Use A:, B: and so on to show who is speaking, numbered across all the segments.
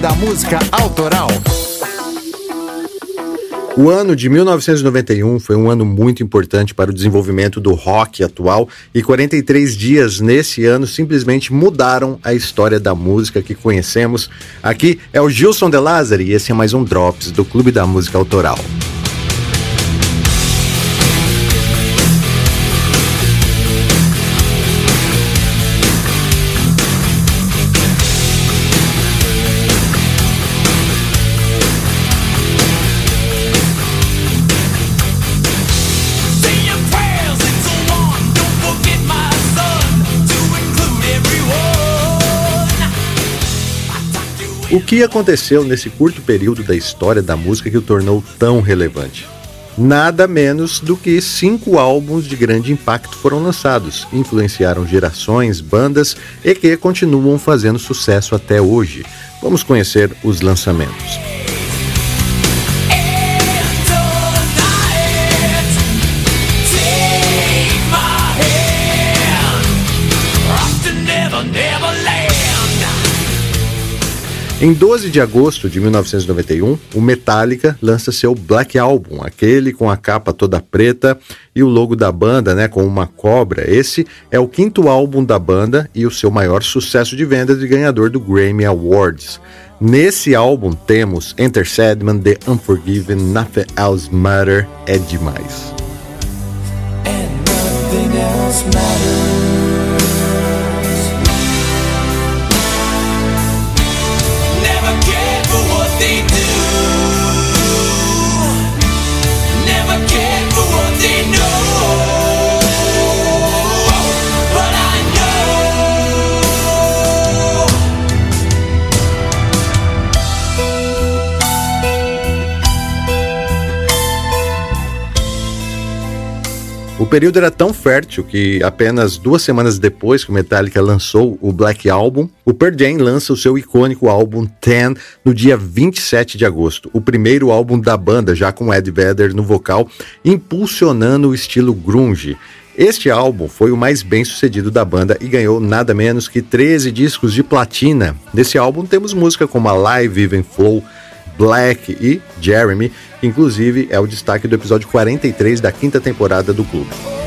A: Da Música Autoral.
B: O ano de 1991 foi um ano muito importante para o desenvolvimento do rock atual e 43 dias nesse ano simplesmente mudaram a história da música que conhecemos. Aqui é o Gilson De Lázari e esse é mais um Drops do Clube da Música Autoral. O que aconteceu nesse curto período da história da música que o tornou tão relevante? Nada menos do que cinco álbuns de grande impacto foram lançados, influenciaram gerações, bandas e que continuam fazendo sucesso até hoje. Vamos conhecer os lançamentos. Em 12 de agosto de 1991, o Metallica lança seu Black Album, aquele com a capa toda preta e o logo da banda, né, com uma cobra. Esse é o quinto álbum da banda e o seu maior sucesso de vendas e ganhador do Grammy Awards. Nesse álbum temos Enter Sandman, The Unforgiven, Nothing Else Matter, é demais. O período era tão fértil que apenas duas semanas depois que o Metallica lançou o Black Album, o Pearl Jam lança o seu icônico álbum Ten no dia 27 de agosto, o primeiro álbum da banda, já com Ed Vedder no vocal, impulsionando o estilo grunge. Este álbum foi o mais bem sucedido da banda e ganhou nada menos que 13 discos de platina. Nesse álbum temos música como Alive, Even Flow, Black e Jeremy, que inclusive é o destaque do episódio 43 da quinta temporada do clube.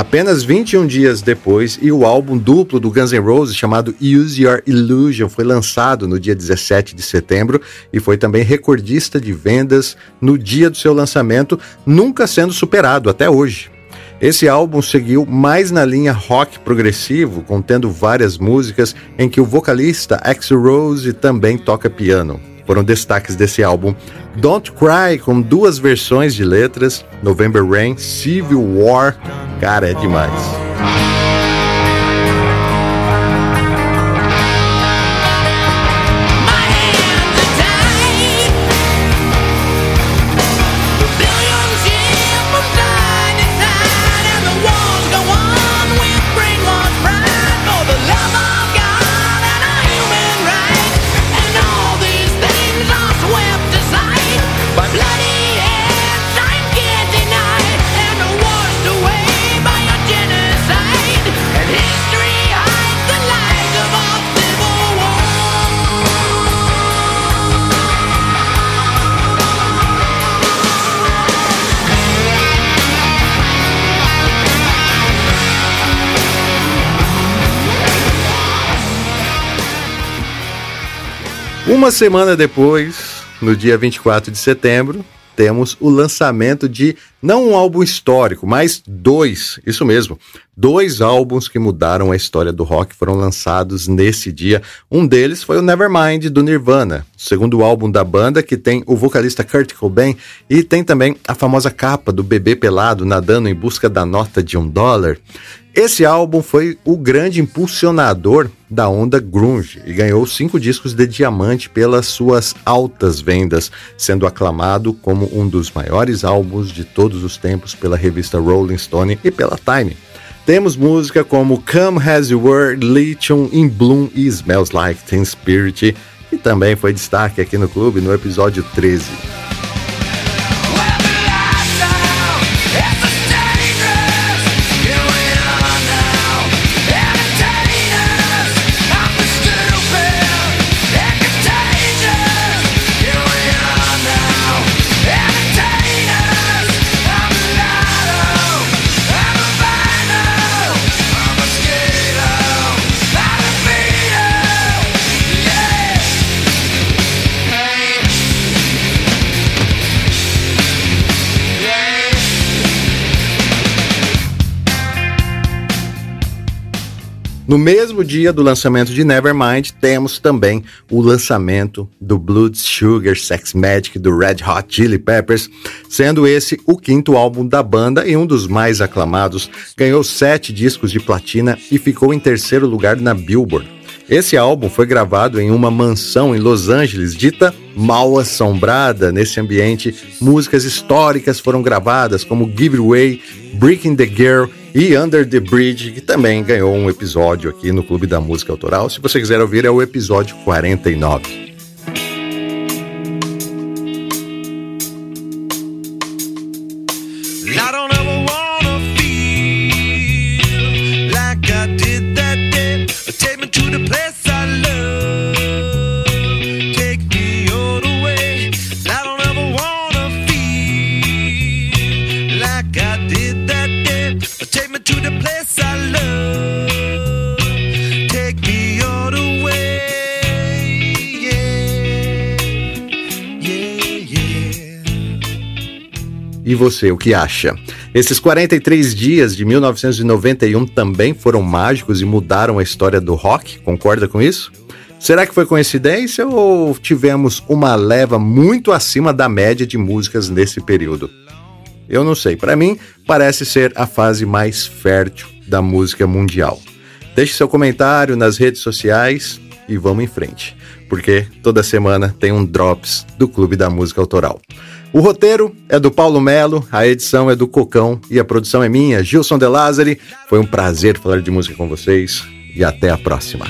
B: Apenas 21 dias depois, e o álbum duplo do Guns N' Roses chamado Use Your Illusion foi lançado no dia 17 de setembro e foi também recordista de vendas no dia do seu lançamento, nunca sendo superado até hoje. Esse álbum seguiu mais na linha rock progressivo, contendo várias músicas em que o vocalista Axl Rose também toca piano foram destaques desse álbum. Don't Cry, com duas versões de letras, November Rain, Civil War, cara, é demais. Uma semana depois, no dia 24 de setembro, temos o lançamento de Não um álbum histórico, mas dois, isso mesmo. Dois álbuns que mudaram a história do rock foram lançados nesse dia. Um deles foi o Nevermind do Nirvana, segundo álbum da banda que tem o vocalista Kurt Cobain e tem também a famosa capa do bebê pelado nadando em busca da nota de um dólar. Esse álbum foi o grande impulsionador da onda grunge e ganhou cinco discos de diamante pelas suas altas vendas, sendo aclamado como um dos maiores álbuns de todos os tempos pela revista Rolling Stone e pela Time. Temos música como Come As You Were, Lithium in Bloom e Smells Like Teen Spirit, que também foi destaque aqui no clube no episódio 13. No mesmo dia do lançamento de Nevermind, temos também o lançamento do Blood Sugar Sex Magic do Red Hot Chili Peppers, sendo esse o quinto álbum da banda e um dos mais aclamados. Ganhou sete discos de platina e ficou em terceiro lugar na Billboard. Esse álbum foi gravado em uma mansão em Los Angeles, dita mal assombrada. Nesse ambiente, músicas históricas foram gravadas, como Give It Away, Breaking the Girl e Under the Bridge, que também ganhou um episódio aqui no Clube da Música Autoral. Se você quiser ouvir, é o episódio 49. E você, o que acha? Esses 43 dias de 1991 também foram mágicos e mudaram a história do rock? Concorda com isso? Será que foi coincidência ou tivemos uma leva muito acima da média de músicas nesse período? Eu não sei. Para mim, parece ser a fase mais fértil da música mundial. Deixe seu comentário nas redes sociais e vamos em frente, porque toda semana tem um Drops do Clube da Música Autoral. O roteiro é do Paulo Melo, a edição é do Cocão e a produção é minha, Gilson De Lázari. Foi um prazer falar de música com vocês e até a próxima.